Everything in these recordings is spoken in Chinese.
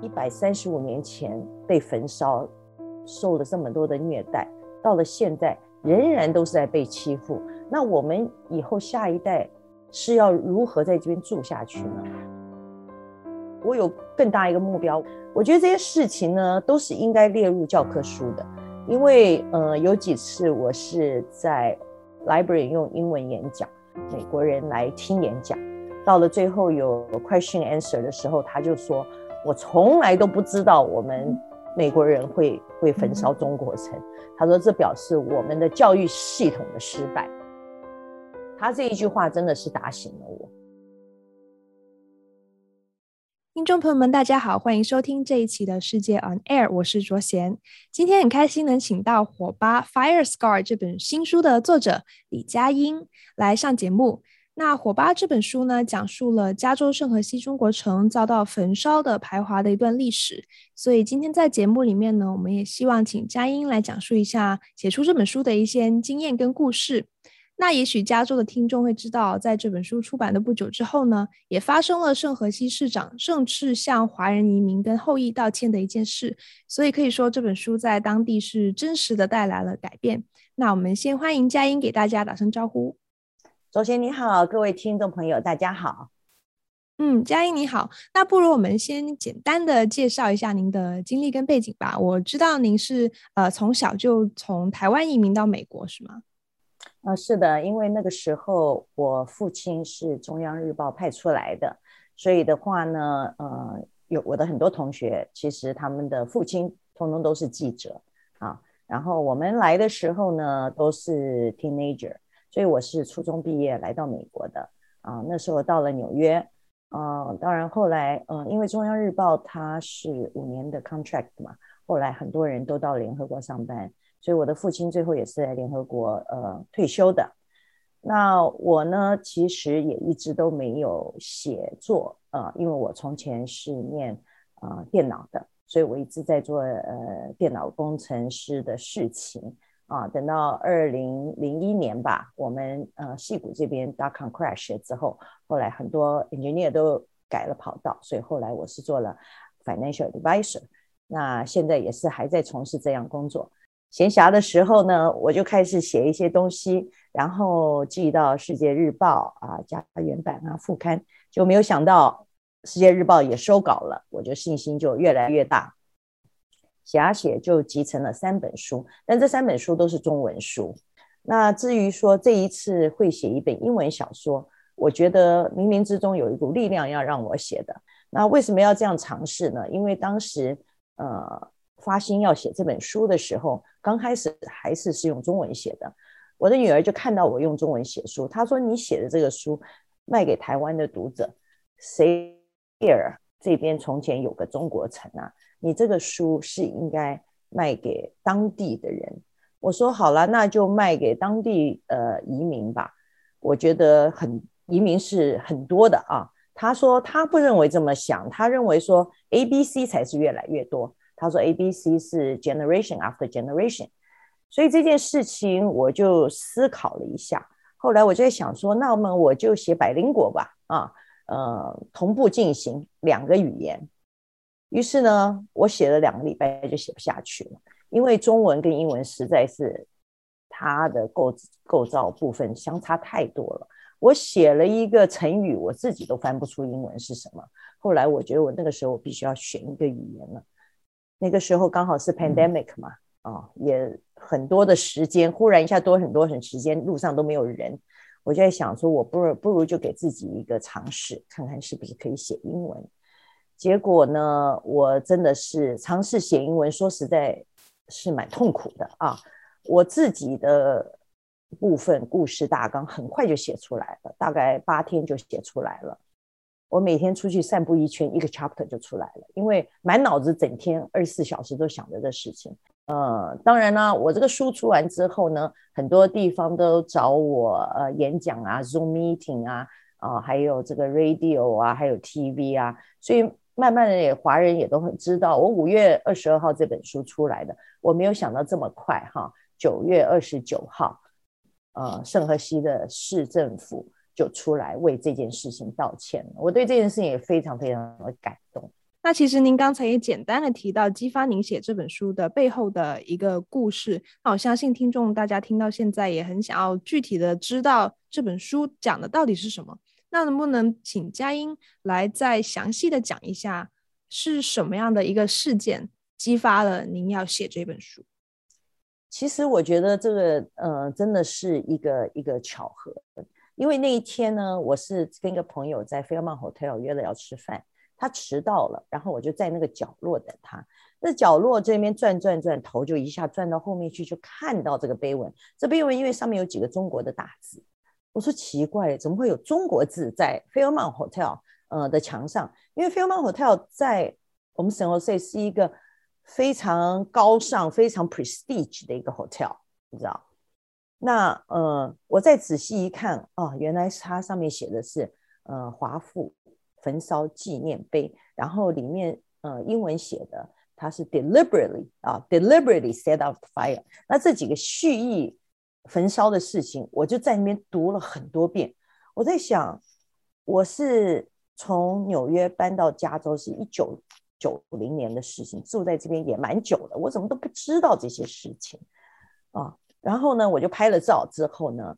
一百三十五年前被焚烧，受了这么多的虐待，到了现在仍然都是在被欺负。那我们以后下一代是要如何在这边住下去呢？我有更大一个目标，我觉得这些事情呢，都是应该列入教科书的。因为呃，有几次我是在 library 用英文演讲，美国人来听演讲，到了最后有 question answer 的时候，他就说：“我从来都不知道我们美国人会会焚烧中国城。”他说：“这表示我们的教育系统的失败。”他这一句话真的是打醒了我。听众朋友们，大家好，欢迎收听这一期的世界 On Air，我是卓贤。今天很开心能请到《火疤 Fire Scar》这本新书的作者李佳音来上节目。那《火吧》这本书呢，讲述了加州圣荷西中国城遭到焚烧的排华的一段历史。所以今天在节目里面呢，我们也希望请佳音来讲述一下写出这本书的一些经验跟故事。那也许加州的听众会知道，在这本书出版的不久之后呢，也发生了圣荷西市长正式向华人移民跟后裔道歉的一件事，所以可以说这本书在当地是真实的带来了改变。那我们先欢迎佳音给大家打声招呼。首先你好，各位听众朋友，大家好。嗯，佳音你好。那不如我们先简单的介绍一下您的经历跟背景吧。我知道您是呃从小就从台湾移民到美国，是吗？啊，是的，因为那个时候我父亲是中央日报派出来的，所以的话呢，呃，有我的很多同学，其实他们的父亲通通都是记者啊。然后我们来的时候呢，都是 teenager，所以我是初中毕业来到美国的啊。那时候到了纽约，啊，当然后来，嗯、呃，因为中央日报它是五年的 contract 嘛，后来很多人都到联合国上班。所以我的父亲最后也是在联合国呃退休的。那我呢，其实也一直都没有写作啊、因为我从前是念啊、电脑的，所以我一直在做呃电脑工程师的事情啊。等到二零零一年吧，我们呃戏谷这边 dot-com crash 之后，后来很多 engineer 都改了跑道，所以后来我是做了 financial advisor。那现在也是还在从事这样工作。闲暇的时候呢，我就开始写一些东西，然后寄到《世界日报》啊，加原版啊，副刊，就没有想到《世界日报》也收稿了，我就信心就越来越大，写啊写就集成了三本书，但这三本书都是中文书。那至于说这一次会写一本英文小说，我觉得冥冥之中有一股力量要让我写的。那为什么要这样尝试呢？因为当时呃。发心要写这本书的时候，刚开始还是是用中文写的。我的女儿就看到我用中文写书，她说：“你写的这个书卖给台湾的读者，谁这边从前有个中国城啊？你这个书是应该卖给当地的人。”我说：“好了，那就卖给当地呃移民吧。我觉得很移民是很多的啊。”他说：“他不认为这么想，他认为说 A、B、C 才是越来越多。”他说：“A、B、C 是 generation after generation，所以这件事情我就思考了一下。后来我就在想说，那么我就写百灵果吧，啊，呃，同步进行两个语言。于是呢，我写了两个礼拜就写不下去了，因为中文跟英文实在是它的构构造部分相差太多了。我写了一个成语，我自己都翻不出英文是什么。后来我觉得我那个时候我必须要选一个语言了。”那个时候刚好是 pandemic 嘛，啊、哦，也很多的时间，忽然一下多很多很时间，路上都没有人，我就在想说，我不如不如就给自己一个尝试，看看是不是可以写英文。结果呢，我真的是尝试写英文，说实在是蛮痛苦的啊。我自己的部分故事大纲很快就写出来了，大概八天就写出来了。我每天出去散步一圈，一个 chapter 就出来了，因为满脑子整天二十四小时都想着这事情。呃，当然啦，我这个书出完之后呢，很多地方都找我呃演讲啊，Zoom meeting 啊，啊、还有这个 radio 啊，还有 TV 啊，所以慢慢的也华人也都很知道我五月二十二号这本书出来的。我没有想到这么快哈，九月二十九号，呃，圣荷西的市政府。就出来为这件事情道歉了，我对这件事情也非常非常的感动。那其实您刚才也简单的提到激发您写这本书的背后的一个故事，那我相信听众大家听到现在也很想要具体的知道这本书讲的到底是什么。那能不能请佳音来再详细的讲一下，是什么样的一个事件激发了您要写这本书？其实我觉得这个呃，真的是一个一个巧合，因为那一天呢，我是跟一个朋友在 Fairmont Hotel 约了要吃饭。他迟到了，然后我就在那个角落等他。那角落这边转转转，头就一下转到后面去，就看到这个碑文。这碑文因为上面有几个中国的大字，我说奇怪，怎么会有中国字在 Fairmont Hotel 呃的墙上？因为 Fairmont Hotel 在我们 San Jose 是一个非常高尚、非常 prestige 的一个 hotel，你知道？那呃，我再仔细一看，哦，原来它上面写的是呃华富。焚烧纪念碑，然后里面呃英文写的，它是 deliberately 啊，deliberately set out fire。那这几个蓄意焚烧的事情，我就在那边读了很多遍。我在想，我是从纽约搬到加州是一九九零年的事情，住在这边也蛮久了，我怎么都不知道这些事情啊？然后呢，我就拍了照之后呢，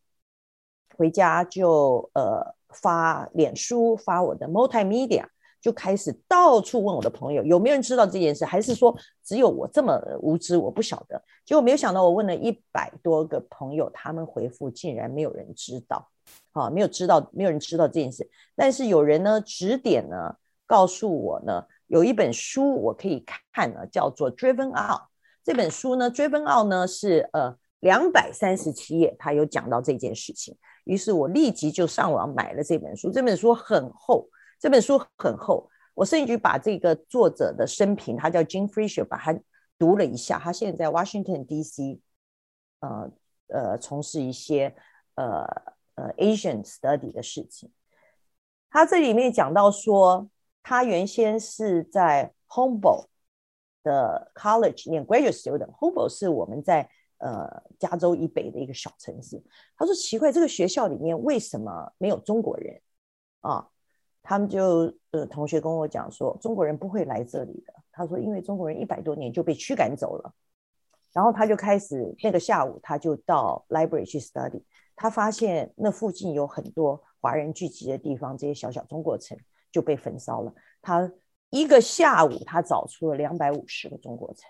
回家就呃。发脸书，发我的 multimedia，就开始到处问我的朋友有没有人知道这件事，还是说只有我这么无知，我不晓得。结果没有想到，我问了一百多个朋友，他们回复竟然没有人知道，啊，没有知道，没有人知道这件事。但是有人呢指点呢，告诉我呢，有一本书我可以看呢，叫做《Driven Out》。这本书呢，《Driven Out》呢是呃两百三十七页，他有讲到这件事情。于是我立即就上网买了这本书。这本书很厚，这本书很厚。我甚至把这个作者的生平，他叫 Jim Fisher，把他读了一下。他现在在 Washington D.C. 呃呃从事一些呃呃 Asian study 的事情。他这里面讲到说，他原先是在 h u m b o l 的 College 念 Graduate Student。h u m b o l 是我们在呃，加州以北的一个小城市，他说奇怪，这个学校里面为什么没有中国人啊？他们就呃，同学跟我讲说，中国人不会来这里的。他说，因为中国人一百多年就被驱赶走了。然后他就开始那个下午，他就到 library 去 study，他发现那附近有很多华人聚集的地方，这些小小中国城就被焚烧了。他一个下午，他找出了两百五十个中国城。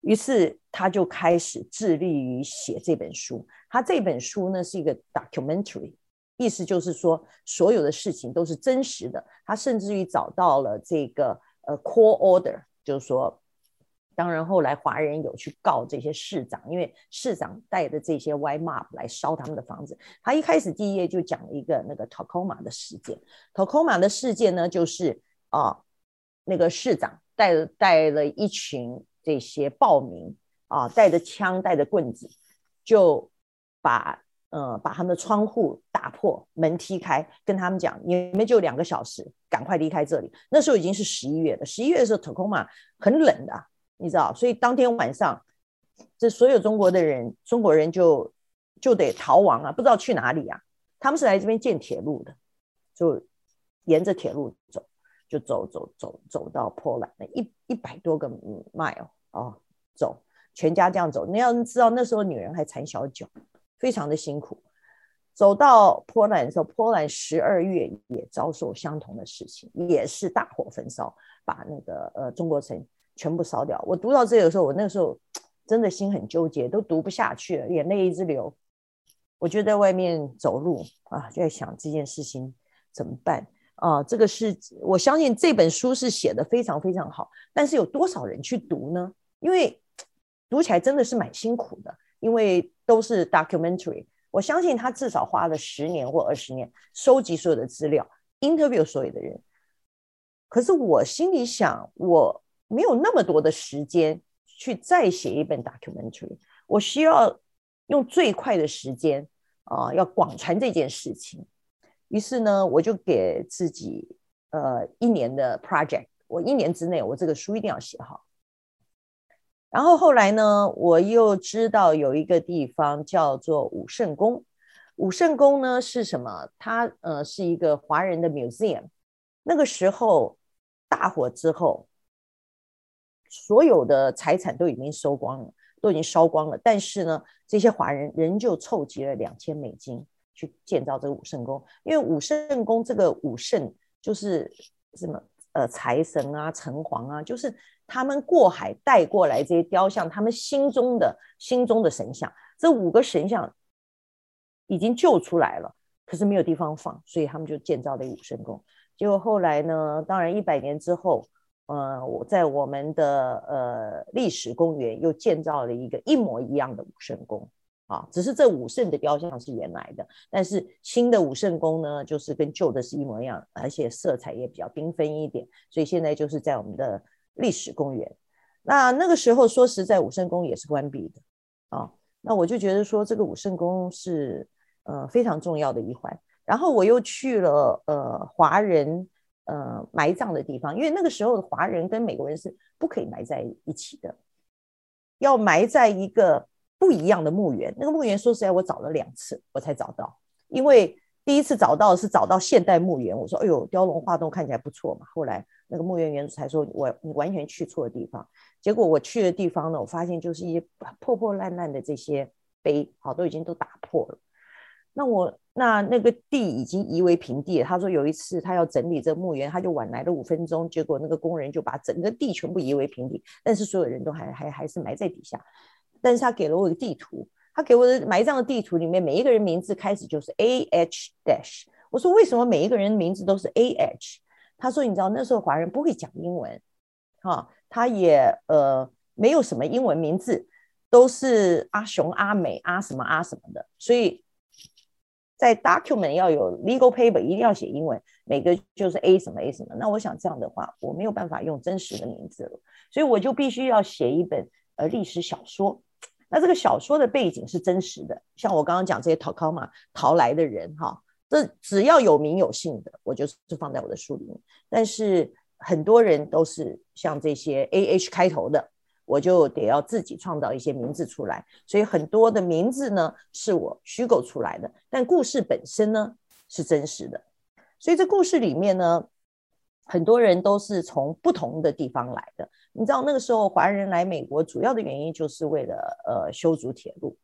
于是他就开始致力于写这本书。他这本书呢是一个 documentary，意思就是说所有的事情都是真实的。他甚至于找到了这个呃 core order，就是说，当然后来华人有去告这些市长，因为市长带着这些 white mob 来烧他们的房子。他一开始第一页就讲了一个那个 Tacoma 的事件。Tacoma 的事件呢，就是啊，那个市长带带了一群。这些暴民啊，带着枪，带着棍子，就把呃把他们的窗户打破，门踢开，跟他们讲：你们就两个小时，赶快离开这里。那时候已经是十一月了，十一月的时候，Tacoma 很冷的，你知道，所以当天晚上，这所有中国的人，中国人就就得逃亡啊，不知道去哪里啊。他们是来这边建铁路的，就沿着铁路走。就走走走走到波兰，一一百多个 mile 哦，走，全家这样走。你要知道，那时候女人还缠小脚，非常的辛苦。走到波兰的时候，波兰十二月也遭受相同的事情，也是大火焚烧，把那个呃中国城全部烧掉。我读到这个时候，我那个时候 真的心很纠结，都读不下去了，眼泪一直流。我就在外面走路啊，就在想这件事情怎么办。啊，这个是我相信这本书是写得非常非常好，但是有多少人去读呢？因为读起来真的是蛮辛苦的，因为都是 documentary。我相信他至少花了十年或二十年收集所有的资料，interview 所有的人。可是我心里想，我没有那么多的时间去再写一本 documentary，我需要用最快的时间啊，要广传这件事情。于是呢，我就给自己呃一年的 project，我一年之内我这个书一定要写好。然后后来呢，我又知道有一个地方叫做武圣宫。武圣宫呢是什么？它呃是一个华人的 museum。那个时候大火之后，所有的财产都已经收光了，都已经烧光了。但是呢，这些华人仍旧凑集了两千美金去建造这个武圣宫，因为武圣宫这个武圣就是什么呃财神啊、城隍啊，就是他们过海带过来这些雕像，他们心中的心中的神像。这五个神像已经救出来了，可是没有地方放，所以他们就建造了武圣宫。结果后来呢，当然一百年之后，呃，我在我们的呃历史公园又建造了一个一模一样的武圣宫啊，只是这武圣的雕像是原来的，但是新的武圣宫呢，就是跟旧的是一模一样，而且色彩也比较缤纷一点，所以现在就是在我们的历史公园。那那个时候说实在，武圣宫也是关闭的啊。那我就觉得说，这个武圣宫是呃非常重要的一环。然后我又去了呃华人呃埋葬的地方，因为那个时候的华人跟美国人是不可以埋在一起的，要埋在一个不一样的墓园。那个墓园说实在，我找了两次我才找到，因为第一次找到是找到现代墓园，我说哎呦雕龙画栋看起来不错嘛。后来那个墓园园主才说我你完全去错地方。结果我去的地方呢，我发现就是一些破破烂烂的这些碑，好，都已经都打破了。那我那那个地已经夷为平地了。他说有一次他要整理这墓园，他就晚来了五分钟，结果那个工人就把整个地全部夷为平地，但是所有人都还还还是埋在底下。但是他给了我一个地图，他给我的埋葬的地图里面每一个人名字开始就是 A H dash。我说为什么每一个人名字都是 A H？他说你知道那时候华人不会讲英文，哈。他也呃没有什么英文名字，都是阿雄、阿美、阿什么阿什么的，所以在 document 要有 legal paper 一定要写英文，每个就是 A 什么 A 什么。那我想这样的话，我没有办法用真实的名字了，所以我就必须要写一本呃历史小说。那这个小说的背景是真实的，像我刚刚讲这些陶康玛逃来的人哈，这只要有名有姓的，我就是放在我的书里面，但是。很多人都是像这些 A H 开头的，我就得要自己创造一些名字出来。所以很多的名字呢是我虚构出来的，但故事本身呢是真实的。所以这故事里面呢，很多人都是从不同的地方来的。你知道那个时候华人来美国主要的原因就是为了呃修筑铁路。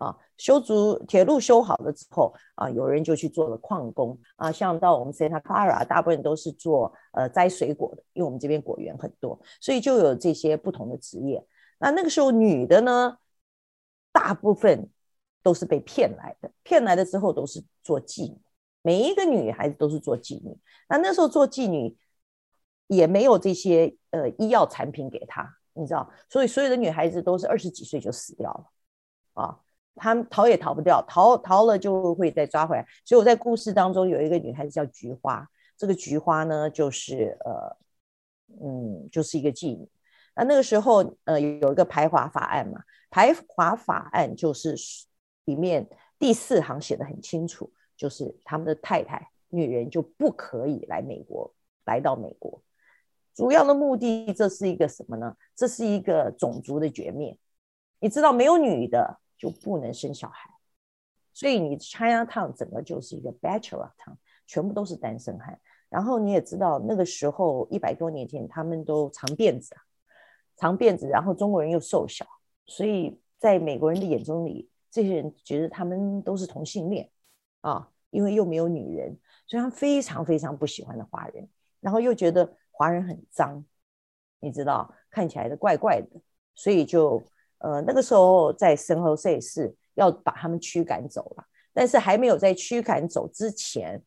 啊，修筑铁路修好了之后啊，有人就去做了矿工啊，像到我们 Santa Clara，大部分都是做呃摘水果的，因为我们这边果园很多，所以就有这些不同的职业。那那个时候女的呢，大部分都是被骗来的，骗来的之后都是做妓女，每一个女孩子都是做妓女。那那时候做妓女也没有这些呃医药产品给她，你知道，所以所有的女孩子都是二十几岁就死掉了啊。他们逃也逃不掉，逃逃了就会再抓回来。所以我在故事当中有一个女孩子叫菊花，这个菊花呢，就是呃，嗯，就是一个妓女。那那个时候呃，有一个排华法案嘛，排华法案就是里面第四行写的很清楚，就是他们的太太女人就不可以来美国，来到美国。主要的目的，这是一个什么呢？这是一个种族的绝灭。你知道没有女的。就不能生小孩，所以你 Chinatown 整个就是一个 bachelor town，全部都是单身汉。然后你也知道，那个时候一百多年前，他们都长辫子，长辫子，然后中国人又瘦小，所以在美国人的眼中里，这些人觉得他们都是同性恋啊，因为又没有女人，所以他非常非常不喜欢的华人，然后又觉得华人很脏，你知道，看起来的怪怪的，所以就。呃，那个时候在圣荷西是要把他们驱赶走了，但是还没有在驱赶走之前，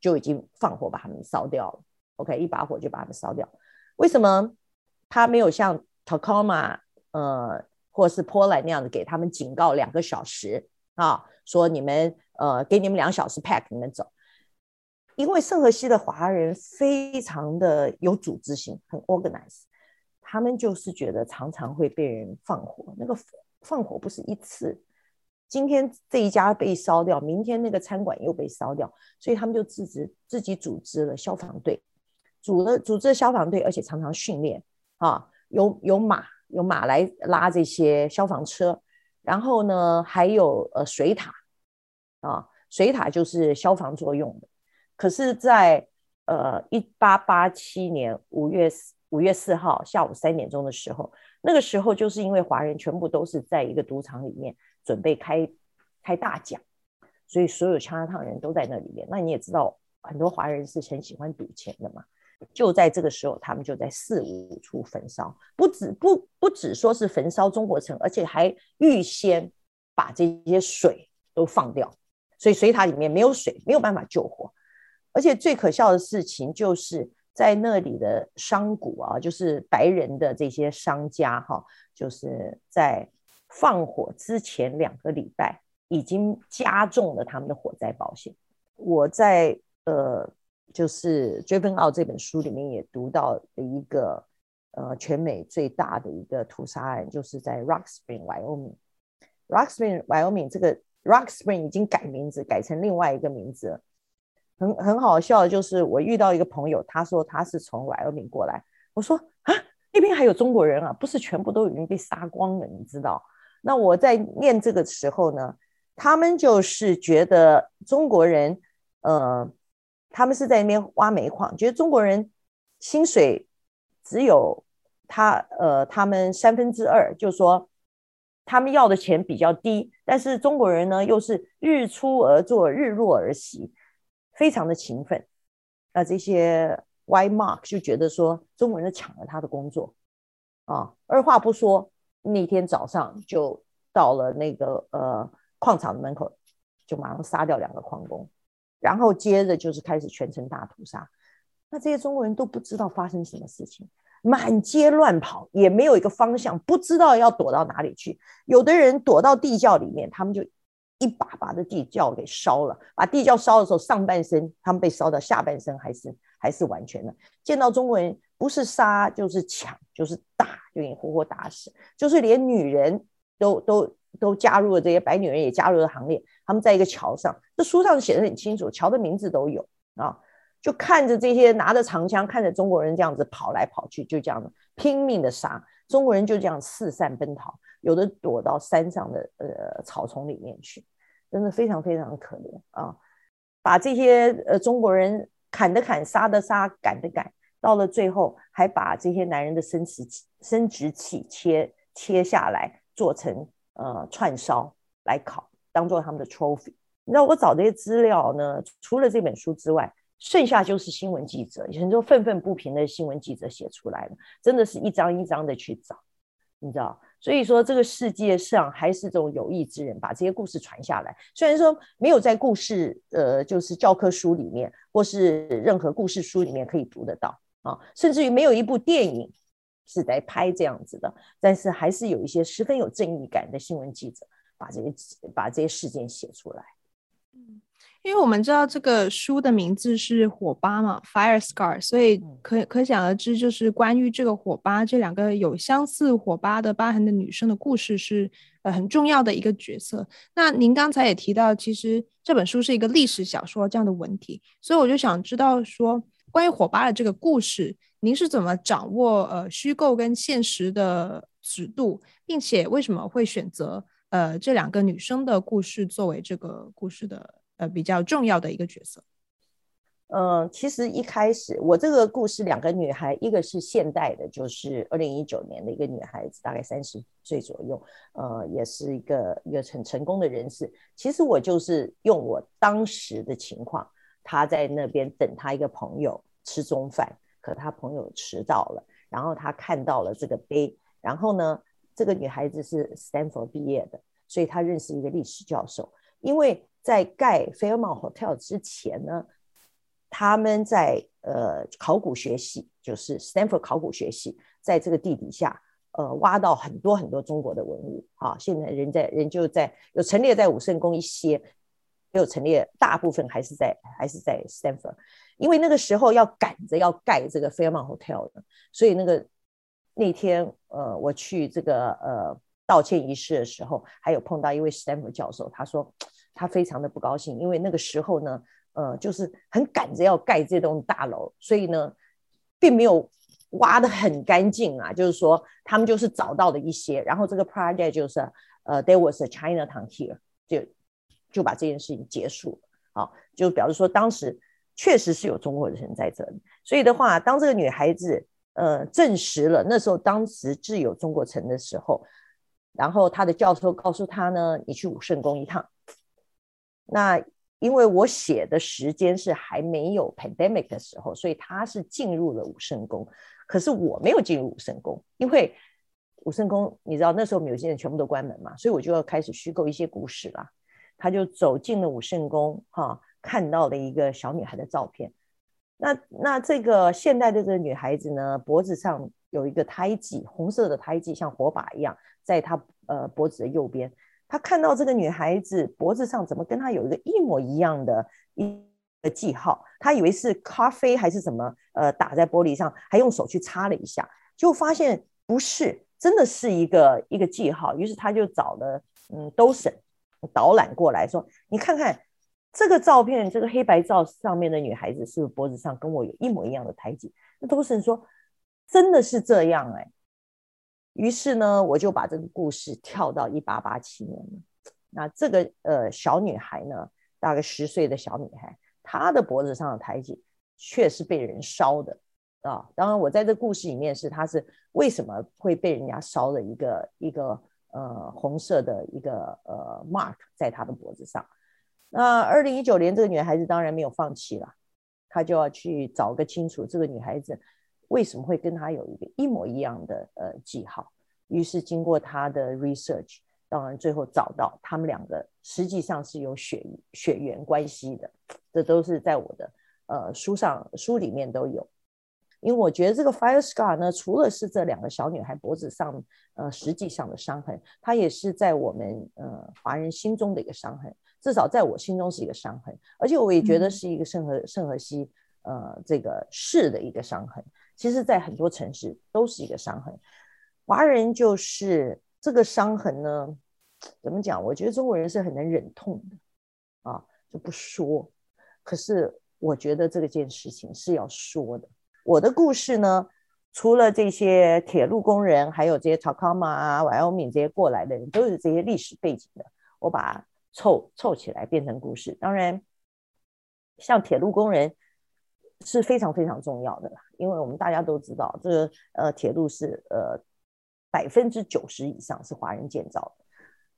就已经放火把他们烧掉了。OK，一把火就把他们烧掉。为什么他没有像 Tacoma 呃或是波兰那样子给他们警告两个小时啊，说你们呃给你们两小时 pack 你们走？因为圣荷西的华人非常的有组织性，很 organized。他们就是觉得常常会被人放火，那个放火不是一次，今天这一家被烧掉，明天那个餐馆又被烧掉，所以他们就自己自己组织了消防队，组了组织了消防队，而且常常训练啊，有有马有马来拉这些消防车，然后呢还有呃水塔啊，水塔就是消防作用的，可是，在呃，一八八七年五月五月四号下午三点钟的时候，那个时候就是因为华人全部都是在一个赌场里面准备开开大奖，所以所有 Chinatown 人都在那里面。那你也知道，很多华人是很喜欢赌钱的嘛。就在这个时候，他们就在四五处焚烧，不止不不只说是焚烧中国城，而且还预先把这些水都放掉，所以水塔里面没有水，没有办法救火。而且最可笑的事情就是在那里的商贾啊，就是白人的这些商家哈，就是在放火之前两个礼拜已经加重了他们的火灾保险。我在呃，就是《追分奥》这本书里面也读到的一个呃，全美最大的一个屠杀案，就是在 Rock Spring Wyoming。Rock Spring Wyoming 这个 Rock Spring 已经改名字，改成另外一个名字了。很很好笑的就是，我遇到一个朋友，他说他是从 Wyoming 过来。我说啊，那边还有中国人啊？不是全部都已经被杀光了？你知道？那我在念这个时候呢，他们就是觉得中国人，呃，他们是在那边挖煤矿，觉得中国人薪水只有他呃他们三分之二，就是说他们要的钱比较低，但是中国人呢又是日出而作，日落而息。非常的勤奋，那这些 White Mark 就觉得说中国人抢了他的工作啊，二话不说，那天早上就到了那个呃矿场的门口，就马上杀掉两个矿工，然后接着就是开始全城大屠杀。那这些中国人都不知道发生什么事情，满街乱跑，也没有一个方向，不知道要躲到哪里去。有的人躲到地窖里面，他们就。一把把的地窖给烧了，把地窖烧的时候，上半身他们被烧到，下半身还是还是完全的。见到中国人，不是杀就是抢，就是打，就给你活活打死。就是连女人都都都加入了，这些白女人也加入了行列。他们在一个桥上，这书上写的很清楚，桥的名字都有啊。就看着这些拿着长枪，看着中国人这样子跑来跑去，就这样子拼命的杀。中国人就这样四散奔逃。有的躲到山上的呃草丛里面去，真的非常非常可怜啊！把这些呃中国人砍的砍，杀的杀，赶的赶，到了最后还把这些男人的生殖生殖器切切下来做成呃串烧来烤，当做他们的 trophy。那我找这些资料呢，除了这本书之外，剩下就是新闻记者，很多愤愤不平的新闻记者写出来的，真的是一张一张的去找，你知道。所以说，这个世界上还是这种有意之人把这些故事传下来。虽然说没有在故事，呃，就是教科书里面，或是任何故事书里面可以读得到啊，甚至于没有一部电影是在拍这样子的。但是还是有一些十分有正义感的新闻记者把这些把这些事件写出来。嗯。因为我们知道这个书的名字是火疤嘛，Fire Scar，所以可可想而知，就是关于这个火疤，这两个有相似火疤的疤痕的女生的故事是呃很重要的一个角色。那您刚才也提到，其实这本书是一个历史小说这样的文体，所以我就想知道说，关于火疤的这个故事，您是怎么掌握呃虚构跟现实的尺度，并且为什么会选择呃这两个女生的故事作为这个故事的？呃，比较重要的一个角色。嗯、其实一开始我这个故事，两个女孩，一个是现代的，就是二零一九年的一个女孩子，大概三十岁左右，呃，也是一个一个很成功的人士。其实我就是用我当时的情况，她在那边等她一个朋友吃中饭，可她朋友迟到了，然后她看到了这个碑，然后呢，这个女孩子是 Stanford 毕业的，所以她认识一个历史教授，因为。在盖 Fairmont Hotel 之前呢，他们在呃考古学系，就是 Stanford 考古学系，在这个地底下呃挖到很多很多中国的文物啊。现在人在人就在有陈列在武圣宫一些，也有陈列大部分还是在还是在 Stanford，因为那个时候要赶着要盖这个 Fairmont Hotel 的，所以那个那天呃我去这个呃道歉仪式的时候，还有碰到一位 Stanford 教授，他说。他非常的不高兴，因为那个时候呢，呃，就是很赶着要盖这栋大楼，所以呢，并没有挖得很干净啊。就是说，他们就是找到了一些，然后这个 project 就是呃，there was a Chinatown here，就就把这件事情结束了。好，就表示说当时确实是有中国人在这里。所以的话，当这个女孩子呃证实了那时候当时自有中国城的时候，然后他的教授告诉他呢，你去武圣宫一趟。那因为我写的时间是还没有 pandemic 的时候，所以他是进入了武圣宫。可是我没有进入武圣宫，因为武圣宫你知道那时候有些人全部都关门嘛，所以我就要开始虚构一些故事啦。他就走进了武圣宫，哈，看到了一个小女孩的照片。那那这个现代的这个女孩子呢，脖子上有一个胎记，红色的胎记像火把一样，在她呃脖子的右边。他看到这个女孩子脖子上怎么跟她有一个一模一样的一个记号，他以为是咖啡还是什么，呃，打在玻璃上，还用手去擦了一下，就发现不是，真的是一个一个记号。于是他就找了嗯，都审导览过来说，你看看这个照片，这个黑白照上面的女孩子是不是脖子上跟我有一模一样的胎记？那都审说真的是这样哎。于是呢，我就把这个故事跳到一八八七年。那这个呃小女孩呢，大概十岁的小女孩，她的脖子上的胎记却是被人烧的啊。当然，我在这故事里面是她是为什么会被人家烧了一个一个呃红色的一个呃 mark 在她的脖子上。那二零一九年，这个女孩子当然没有放弃了，她就要去找个清楚这个女孩子。为什么会跟他有一个一模一样的呃记号？于是经过他的 research，当然最后找到他们两个实际上是有血血缘关系的，这都是在我的呃书上书里面都有。因为我觉得这个 fire scar 呢，除了是这两个小女孩脖子上呃实际上的伤痕，它也是在我们呃华人心中的一个伤痕，至少在我心中是一个伤痕，而且我也觉得是一个圣荷圣荷西呃这个市的一个伤痕。其实，在很多城市都是一个伤痕。华人就是这个伤痕呢，怎么讲？我觉得中国人是很能忍痛的啊，就不说。可是我觉得这件事情是要说的。我的故事呢，除了这些铁路工人，还有这些 Tacoma 啊、Wyoming 这些过来的人，都是这些历史背景的。我把它凑凑起来变成故事。当然，像铁路工人。是非常非常重要的，因为我们大家都知道，这个呃铁路是呃百分之九十以上是华人建造的，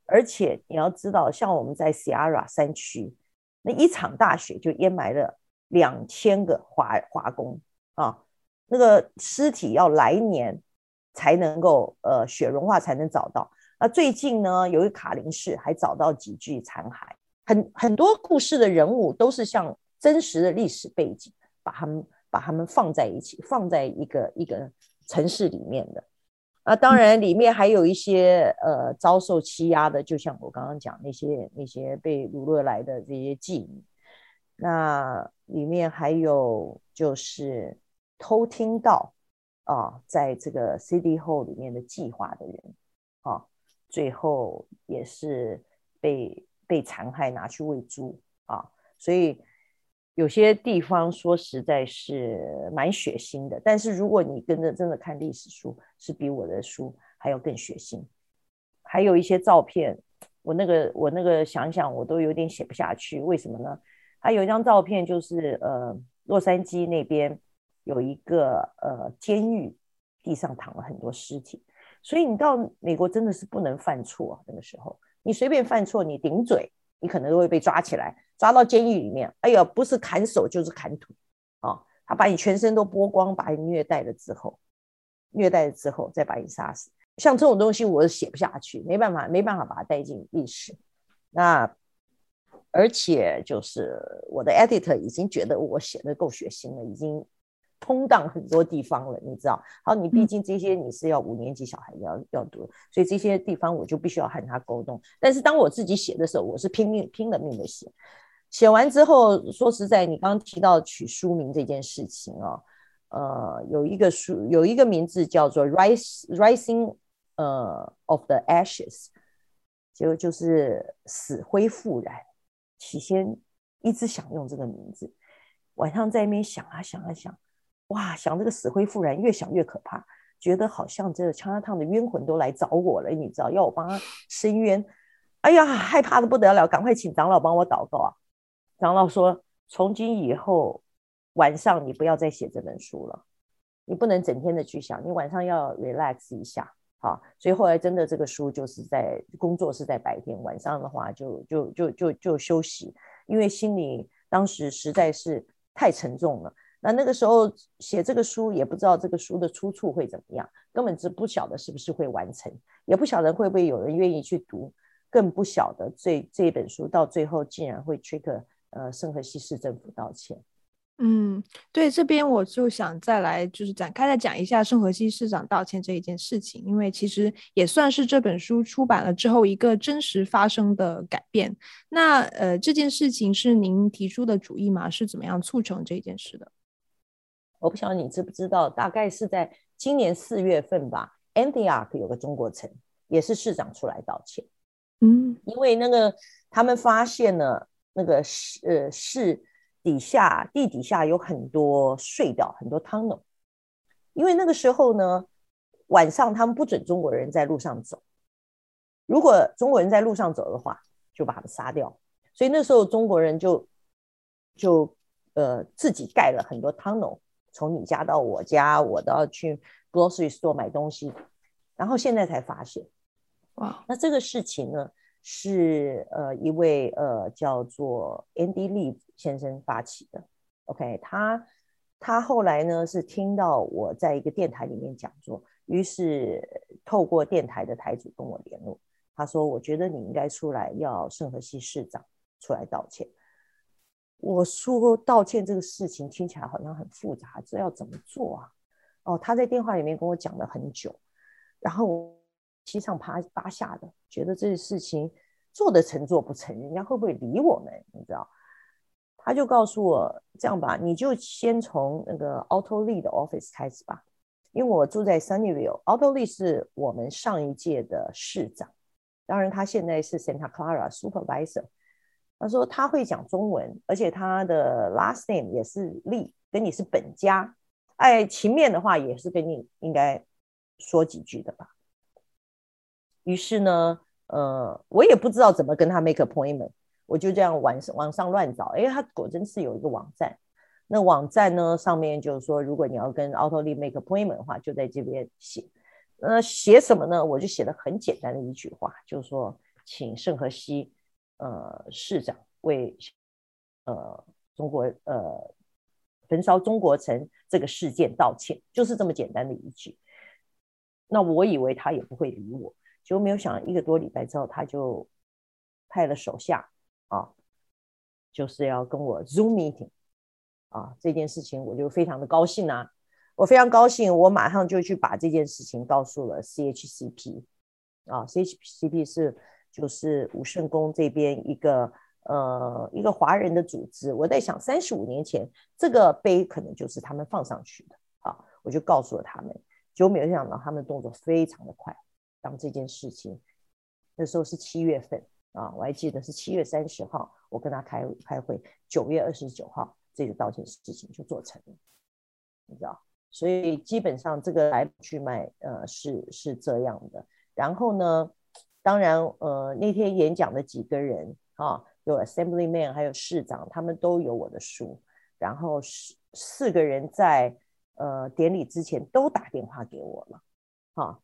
而且你要知道，像我们在 Sierra 山区，那一场大雪就淹埋了两千个华华工啊，那个尸体要来年才能够呃雪融化才能找到。那最近呢，由于卡林市还找到几具残骸，很很多故事的人物都是像真实的历史背景。把他们把他们放在一起，放在一个一个城市里面的啊，当然里面还有一些呃遭受欺压的，就像我刚刚讲那些那些被掳掠来的这些妓女，那里面还有就是偷听到啊，在这个 City Hall 里面的计划的人啊，最后也是被被残害拿去喂猪啊，所以。有些地方说实在是蛮血腥的，但是如果你跟着真的看历史书，是比我的书还要更血腥。还有一些照片，我那个我那个想想我都有点写不下去，为什么呢？还有一张照片就是呃洛杉矶那边有一个呃监狱，地上躺了很多尸体，所以你到美国真的是不能犯错啊，那个时候你随便犯错，你顶嘴，你可能都会被抓起来。抓到监狱里面，哎呀，不是砍手就是砍腿，啊、哦，他把你全身都剥光，把你虐待了之后，虐待了之后再把你杀死。像这种东西，我是写不下去，没办法，没办法把它带进历史。那而且就是我的 editor 已经觉得我写的够血腥了，已经。通荡很多地方了，你知道？好，你毕竟这些你是要五年级小孩要要读，所以这些地方我就必须要和他沟通。但是当我自己写的时候，我是拼命拼了命的写。写完之后，说实在，你刚刚提到取书名这件事情啊，呃，有一个书有一个名字叫做 Rise, Rising 呃 of the Ashes，就就是死灰复燃。起先一直想用这个名字，晚上在那边想啊想啊想。哇，想这个死灰复燃，越想越可怕，觉得好像这个 Chinatown 的冤魂都来找我了，你知道，要我帮他伸冤。哎呀，害怕的不得了，赶快请长老帮我祷告啊！长老说，从今以后晚上你不要再写这本书了，你不能整天的去想，你晚上要 relax 一下。好，所以后来真的这个书就是在工作是在白天，晚上的话就就就就就休息，因为心里当时实在是太沉重了。那那个时候写这个书也不知道这个书的出处会怎么样，根本就不晓得是不是会完成，也不晓得会不会有人愿意去读，更不晓得这这一本书到最后竟然会 trigger 呃圣荷西市政府道歉。嗯，对，这边我就想再来就是展开来讲一下圣荷西市长道歉这一件事情，因为其实也算是这本书出版了之后一个真实发生的改变。那呃，这件事情是您提出的主意吗？是怎么样促成这件事的？我不晓得你知不知道，大概是在今年四月份吧，Antioch 有个中国城，也是市长出来道歉。嗯，因为那个他们发现了那个市呃市。底下地底下有很多隧道，很多 tunnel。因为那个时候呢，晚上他们不准中国人在路上走。如果中国人在路上走的话，就把他们杀掉。所以那时候中国人就就呃自己盖了很多 tunnel，从你家到我家，我都要去 grocery store 买东西。然后现在才发现，哇，那这个事情呢？是呃一位呃叫做 Andy Lee 先生发起的，OK，他他后来呢是听到我在一个电台里面讲座，于是透过电台的台主跟我联络，他说我觉得你应该出来要圣荷西市长出来道歉。我说道歉这个事情听起来好像很复杂，这要怎么做啊？哦，他在电话里面跟我讲了很久，然后。七上八八下的，觉得这个事情做得成做不成，人家会不会理我们？你知道？他就告诉我这样吧，你就先从那个 Auto Lee 的 office 开始吧，因为我住在 Sunnyvale。Auto Lee 是我们上一届的市长，当然他现在是 Santa Clara supervisor。他说他会讲中文，而且他的 last name 也是 Lee，跟你是本家，哎，情面的话也是跟你应该说几句的吧。于是呢，呃，我也不知道怎么跟他 make appointment，我就这样网上网上乱找，因为他果真是有一个网站，那网站呢上面就是说，如果你要跟 Autoly make appointment 的话，就在这边写。呃，写什么呢？我就写了很简单的一句话，就是说，请圣荷西呃市长为呃中国呃焚烧中国城这个事件道歉，就是这么简单的一句。那我以为他也不会理我。就没有想一个多礼拜之后，他就派了手下啊，就是要跟我 Zoom meeting 啊，这件事情我就非常的高兴啊，我非常高兴，我马上就去把这件事情告诉了 CHCP 啊，CHCP 是就是武圣宫这边一个呃一个华人的组织，我在想三十五年前这个碑可能就是他们放上去的啊，我就告诉了他们，结果没有想到他们动作非常的快。这件事情，那时候是七月份啊，我还记得是七月三十号，我跟他开开会，九月二十九号这个道歉事情就做成了，你知道，所以基本上这个来去脉，呃，是是这样的。然后呢，当然，呃，那天演讲的几个人啊，有 Assemblyman，还有市长，他们都有我的书。然后四四个人在呃典礼之前都打电话给我了，啊。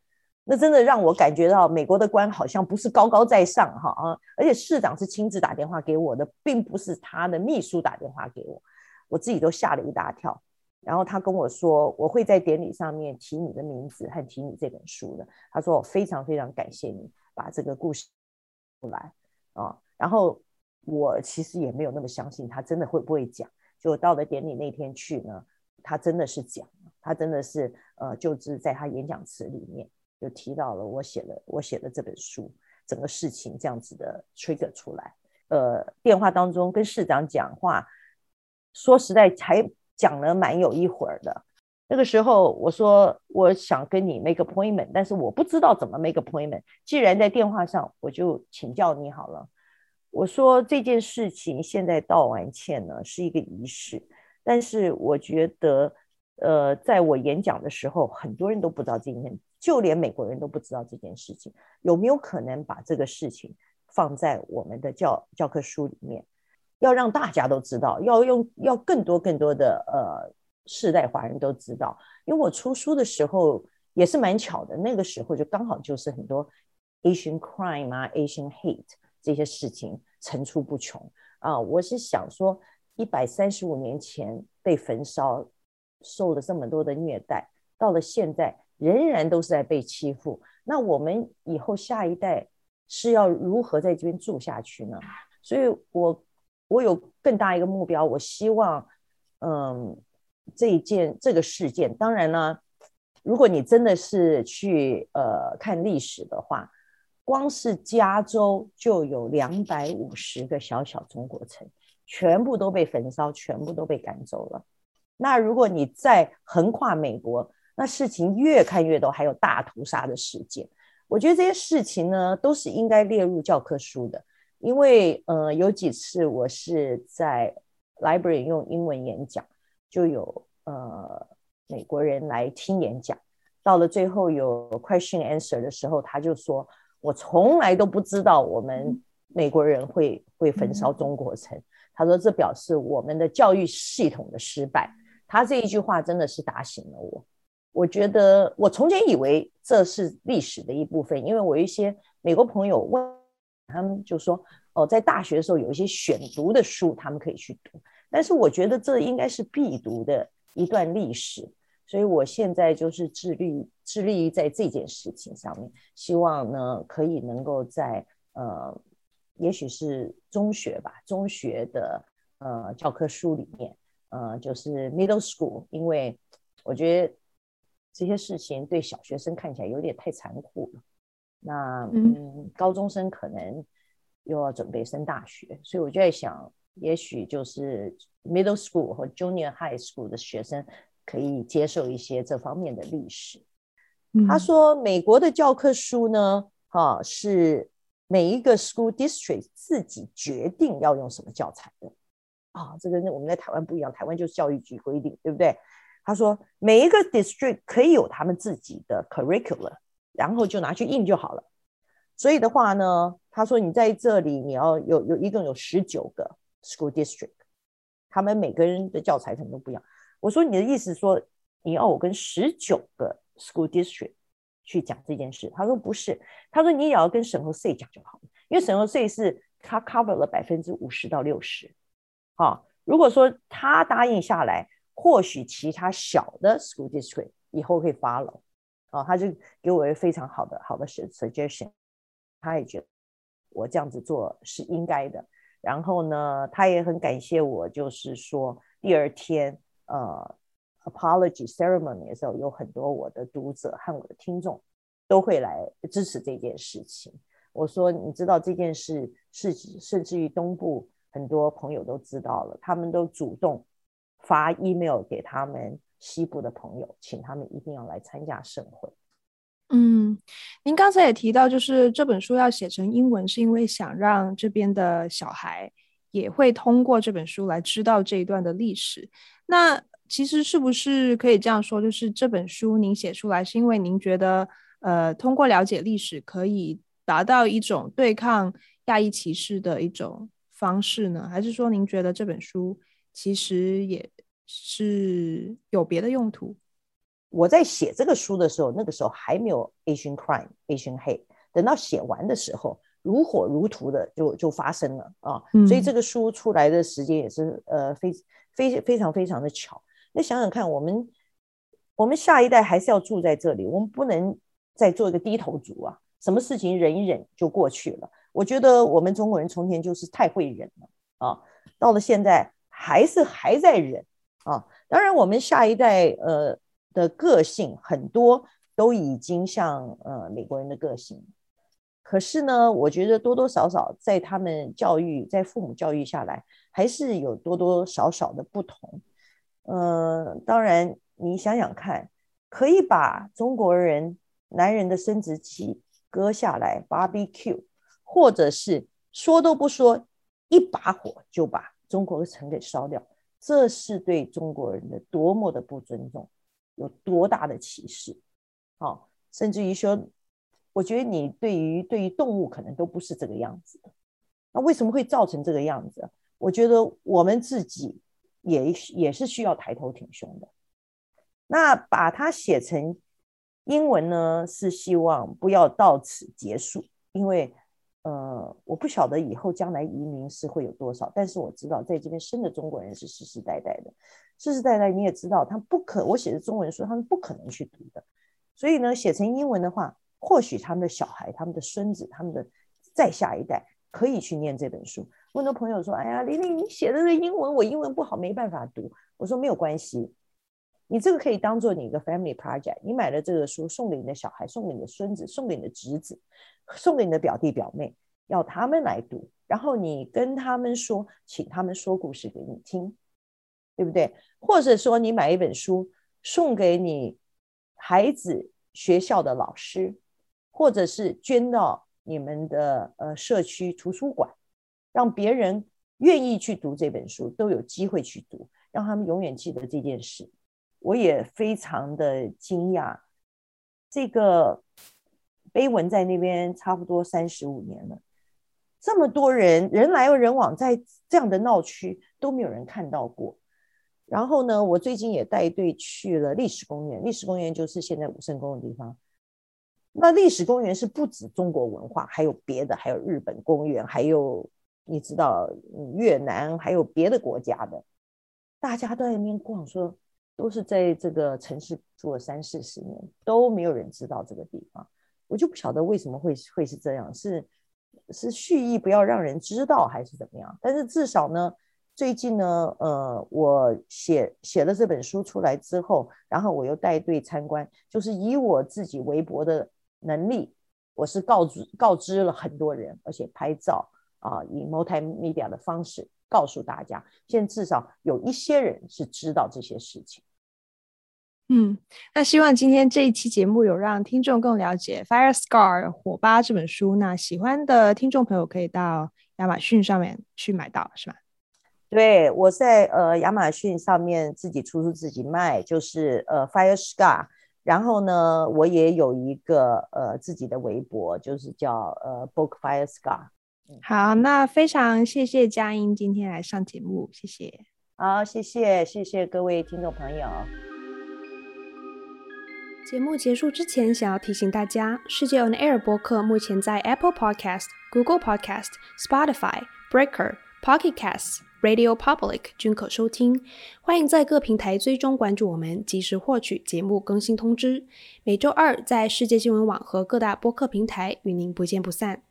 那真的让我感觉到美国的官好像不是高高在上哈啊，而且市长是亲自打电话给我的，并不是他的秘书打电话给我，我自己都吓了一大跳。然后他跟我说，我会在典礼上面提你的名字和提你这本书的。他说我非常非常感谢你把这个故事出来啊。然后我其实也没有那么相信他真的会不会讲。就到了典礼那天去呢，他真的是讲，他真的是呃，就是在他演讲词里面。就提到了我写了我写的这本书，整个事情这样子的 trigger 出来。呃，电话当中跟市长讲话，说实在才讲了蛮有一会儿的。那个时候我说我想跟你 make appointment，但是我不知道怎么 make appointment。既然在电话上，我就请教你好了。我说这件事情现在道完歉呢是一个仪式，但是我觉得呃，在我演讲的时候，很多人都不知道今天。就连美国人都不知道这件事情，有没有可能把这个事情放在我们的教教科书里面？要让大家都知道，要用要更多更多的呃世代华人都知道。因为我出书的时候也是蛮巧的，那个时候就刚好就是很多 Asian crime 啊、Asian hate 这些事情层出不穷啊。我是想说，一百三十五年前被焚烧，受了这么多的虐待，到了现在仍然都是在被欺负。那我们以后下一代是要如何在这边住下去呢？所以我。我有更大一个目标，我希望，嗯，这一件这个事件，当然呢，如果你真的是去呃看历史的话，光是加州就有两百五十个小小中国城，全部都被焚烧，全部都被赶走了。那如果你再横跨美国，那事情越看越多，还有大屠杀的事件。我觉得这些事情呢，都是应该列入教科书的。因为呃有几次我是在 library 用英文演讲，就有呃美国人来听演讲，到了最后有 question answer 的时候，他就说：“我从来都不知道我们美国人会会焚烧中国城。”他说这表示我们的教育系统的失败。他这一句话真的是打醒了我。我觉得我从前以为这是历史的一部分，因为我一些美国朋友问。他们就说：“哦，在大学的时候有一些选读的书，他们可以去读。但是我觉得这应该是必读的一段历史，所以我现在就是致力致力于在这件事情上面，希望呢可以能够在呃，也许是中学吧，中学的呃教科书里面，呃，就是 middle school，因为我觉得这些事情对小学生看起来有点太残酷了。”那嗯，高中生可能又要准备升大学，所以我就在想，也许就是 middle school 和 junior high school 的学生可以接受一些这方面的历史。嗯、他说，美国的教科书呢，哈、啊，是每一个 school district 自己决定要用什么教材的。啊，这个我们在台湾不一样，台湾就是教育局规定，对不对？他说，每一个 district 可以有他们自己的 curriculum。然后就拿去印就好了。所以的话呢，他说你在这里你要有有一共有十九个 school district，他们每个人的教材可能都不一样。我说你的意思说你要我跟十九个 school district 去讲这件事？他说不是，他说你也要跟圣荷西讲就好了，因为圣荷西是他 cover 了百分之五十到六十。好，如果说他答应下来，或许其他小的 school district 以后可以 follow。哦，他就给我一个非常好的好的 suggestion，他也觉得我这样子做是应该的。然后呢，他也很感谢我，就是说第二天呃 apology ceremony 的时候，有很多我的读者和我的听众都会来支持这件事情。我说，你知道这件事是甚至于东部很多朋友都知道了，他们都主动发 email 给他们。西部的朋友，请他们一定要来参加盛会。嗯，您刚才也提到，就是这本书要写成英文，是因为想让这边的小孩也会通过这本书来知道这一段的历史。那其实是不是可以这样说，就是这本书您写出来，是因为您觉得，呃，通过了解历史可以达到一种对抗亚裔歧视的一种方式呢？还是说您觉得这本书其实也？是有别的用途。我在写这个书的时候，那个时候还没有 Asian crime、Asian hate。等到写完的时候，如火如荼的就就发生了啊！嗯、所以这个书出来的时间也是呃非非非常非常的巧。那想想看，我们我们下一代还是要住在这里，我们不能再做一个低头族啊！什么事情忍一忍就过去了。我觉得我们中国人从前就是太会忍了啊，到了现在还是还在忍。啊，当然，我们下一代呃的个性很多都已经像呃美国人的个性，可是呢，我觉得多多少少在他们教育，在父母教育下来，还是有多多少少的不同。呃，当然，你想想看，可以把中国人男人的生殖器割下来 barbecue，或者是说都不说，一把火就把中国城给烧掉。这是对中国人的多么的不尊重，有多大的歧视？好，甚至于说，我觉得你对于对于动物可能都不是这个样子的。那为什么会造成这个样子？我觉得我们自己也也是需要抬头挺胸的。那把它写成英文呢，是希望不要到此结束，因为呃，我不晓得以后将来移民是会有多少，但是我知道在这边生的中国人是世世代代的，世世代代你也知道，他不可我写的中文书，他们不可能去读的，所以呢，写成英文的话，或许他们的小孩、他们的孙子、他们的再下一代可以去念这本书。我很多朋友说：“哎呀，玲玲，你写的这英文，我英文不好，没办法读。”我说：“没有关系。”你这个可以当做你一个 family project。你买了这个书，送给你的小孩，送给你的孙子，送给你的侄子，送给你的表弟表妹，要他们来读。然后你跟他们说，请他们说故事给你听，对不对？或者说你买一本书送给你孩子学校的老师，或者是捐到你们的呃社区图书馆，让别人愿意去读这本书，都有机会去读，让他们永远记得这件事。我也非常的惊讶，这个碑文在那边差不多三十五年了，这么多人人来人往，在这样的闹区都没有人看到过。然后呢，我最近也带队去了历史公园，历史公园就是现在武圣宫的地方。那历史公园是不止中国文化，还有别的，还有日本公园，还有你知道越南，还有别的国家的，大家都在那边逛，说。都是在这个城市住了三四十年，都没有人知道这个地方。我就不晓得为什么会会是这样，是是蓄意不要让人知道，还是怎么样？但是至少呢，最近呢，呃，我写写了这本书出来之后，然后我又带队参观，就是以我自己微薄的能力，我是告知告知了很多人，而且拍照啊，以 multimedia 的方式。告诉大家，现在至少有一些人是知道这些事情。嗯，那希望今天这一期节目有让听众更了解《Fire Scar 火疤》这本书。那喜欢的听众朋友可以到亚马逊上面去买到，是吧？对，我在呃亚马逊上面自己出书自己卖，就是呃《Fire Scar》。然后呢，我也有一个呃自己的微博，就是叫呃 Book Fire Scar。好，那非常谢谢佳音今天来上节目，谢谢。好，谢谢，谢谢各位听众朋友。节目结束之前，想要提醒大家，世界 On Air 播客目前在 Apple Podcast、Google Podcast、Spotify、Breaker、Pocket Casts、Radio Public 均可收听。欢迎在各平台追踪关注我们，及时获取节目更新通知。每周二在世界新闻网和各大播客平台与您不见不散。